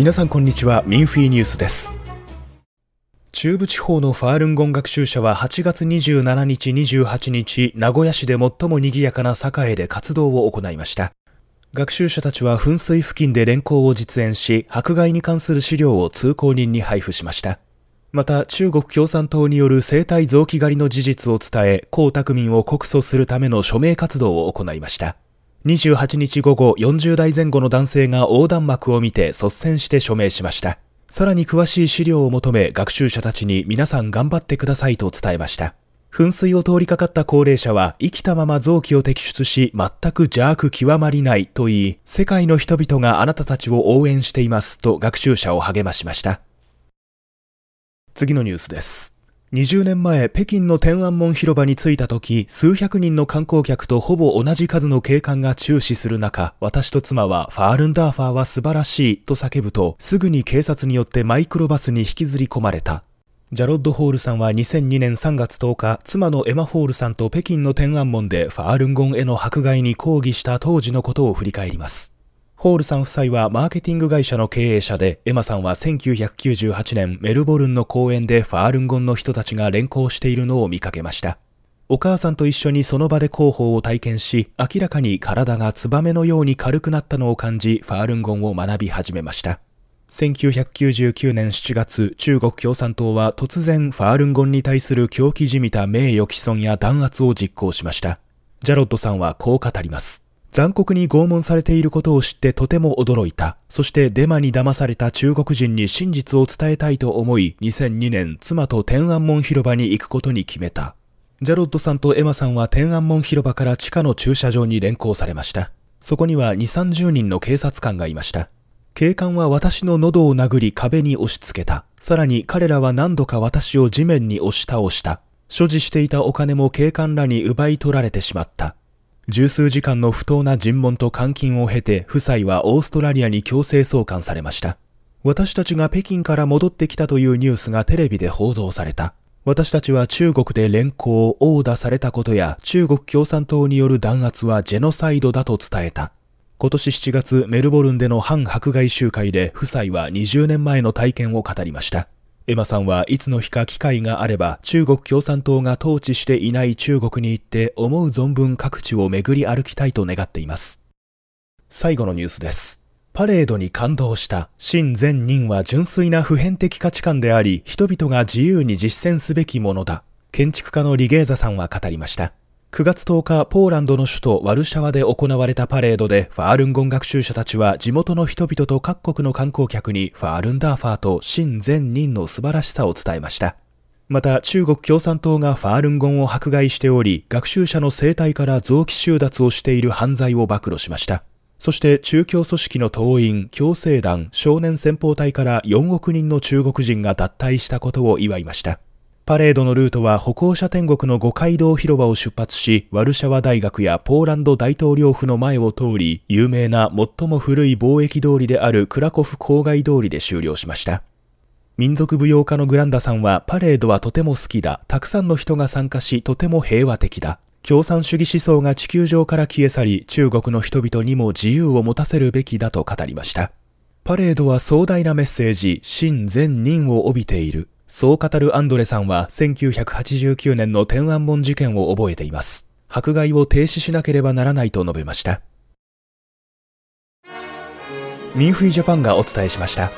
皆さんこんにちは。ミンフィーニュースです。中部地方のファールンゴン学習者は8月27日28日名古屋市で最も賑やかな栄で活動を行いました。学習者たちは噴水付近で連行を実演し迫害に関する資料を通行人に配布しました。また中国共産党による生体臓器狩りの事実を伝え江沢民を告訴するための署名活動を行いました。28日午後40代前後の男性が横断幕を見て率先して署名しましたさらに詳しい資料を求め学習者たちに皆さん頑張ってくださいと伝えました。噴水を通りかかった高齢者は生きたまま臓器を摘出し全く邪悪極まりないと言い、世界の人々があなたたちを応援していますと学習者を励ましました。次のニュースです。20年前、北京の天安門広場に着いた時、数百人の観光客とほぼ同じ数の警官が注視する中、私と妻は、ファールンダーファーは素晴らしいと叫ぶと、すぐに警察によってマイクロバスに引きずり込まれた。ジャロッド・ホールさんは2002年3月10日、妻のエマ・ホールさんと北京の天安門でファールンゴンへの迫害に抗議した当時のことを振り返ります。ホールさん夫妻はマーケティング会社の経営者で、エマさんは1998年メルボルンの公園でファールンゴンの人たちが連行しているのを見かけました。お母さんと一緒にその場で広報を体験し、明らかに体がツバメのように軽くなったのを感じ、ファールンゴンを学び始めました。1999年7月、中国共産党は突然ファールンゴンに対する狂気じみた名誉毀損や弾圧を実行しました。ジャロッドさんはこう語ります。残酷に拷問されていることを知ってとても驚いた。そしてデマに騙された中国人に真実を伝えたいと思い、2002年妻と天安門広場に行くことに決めた。ジャロッドさんとエマさんは天安門広場から地下の駐車場に連行されました。そこには2、30人の警察官がいました。警官は私の喉を殴り壁に押し付けた。さらに彼らは何度か私を地面に押し倒した。所持していたお金も警官らに奪い取られてしまった。十数時間の不当な尋問と監禁を経て、夫妻はオーストラリアに強制送還されました。私たちが北京から戻ってきたというニュースがテレビで報道された。私たちは中国で連行を殴打されたことや中国共産党による弾圧はジェノサイドだと伝えた。今年7月メルボルンでの反迫害集会で夫妻は20年前の体験を語りました。エマさんはいつの日か機会があれば中国共産党が統治していない中国に行って思う存分各地を巡り歩きたいと願っています。最後のニュースです。パレードに感動した真善人は純粋な普遍的価値観であり人々が自由に実践すべきものだ。建築家のリゲーザさんは語りました。9月10日、ポーランドの首都ワルシャワで行われたパレードで、ファールンゴン学習者たちは地元の人々と各国の観光客にファールンダーファーと真善人の素晴らしさを伝えました。また、中国共産党がファールンゴンを迫害しており、学習者の生態から臓器収奪をしている犯罪を暴露しました。そして中共組織の党員、共生団、少年先鋒隊から4億人の中国人が脱退したことを祝いました。パレードのルートは歩行者天国の五街道広場を出発し、ワルシャワ大学やポーランド大統領府の前を通り、有名な最も古い貿易通りであるクラコフ郊外通りで終了しました。民族舞踊家のグランダさんは、パレードはとても好きだ。たくさんの人が参加し、とても平和的だ。共産主義思想が地球上から消え去り、中国の人々にも自由を持たせるべきだと語りました。パレードは壮大なメッセージ、真善人を帯びている。そう語るアンドレさんは1989年の天安門事件を覚えています。迫害を停止しなければならないと述べました。ミンフィジャパンがお伝えしました。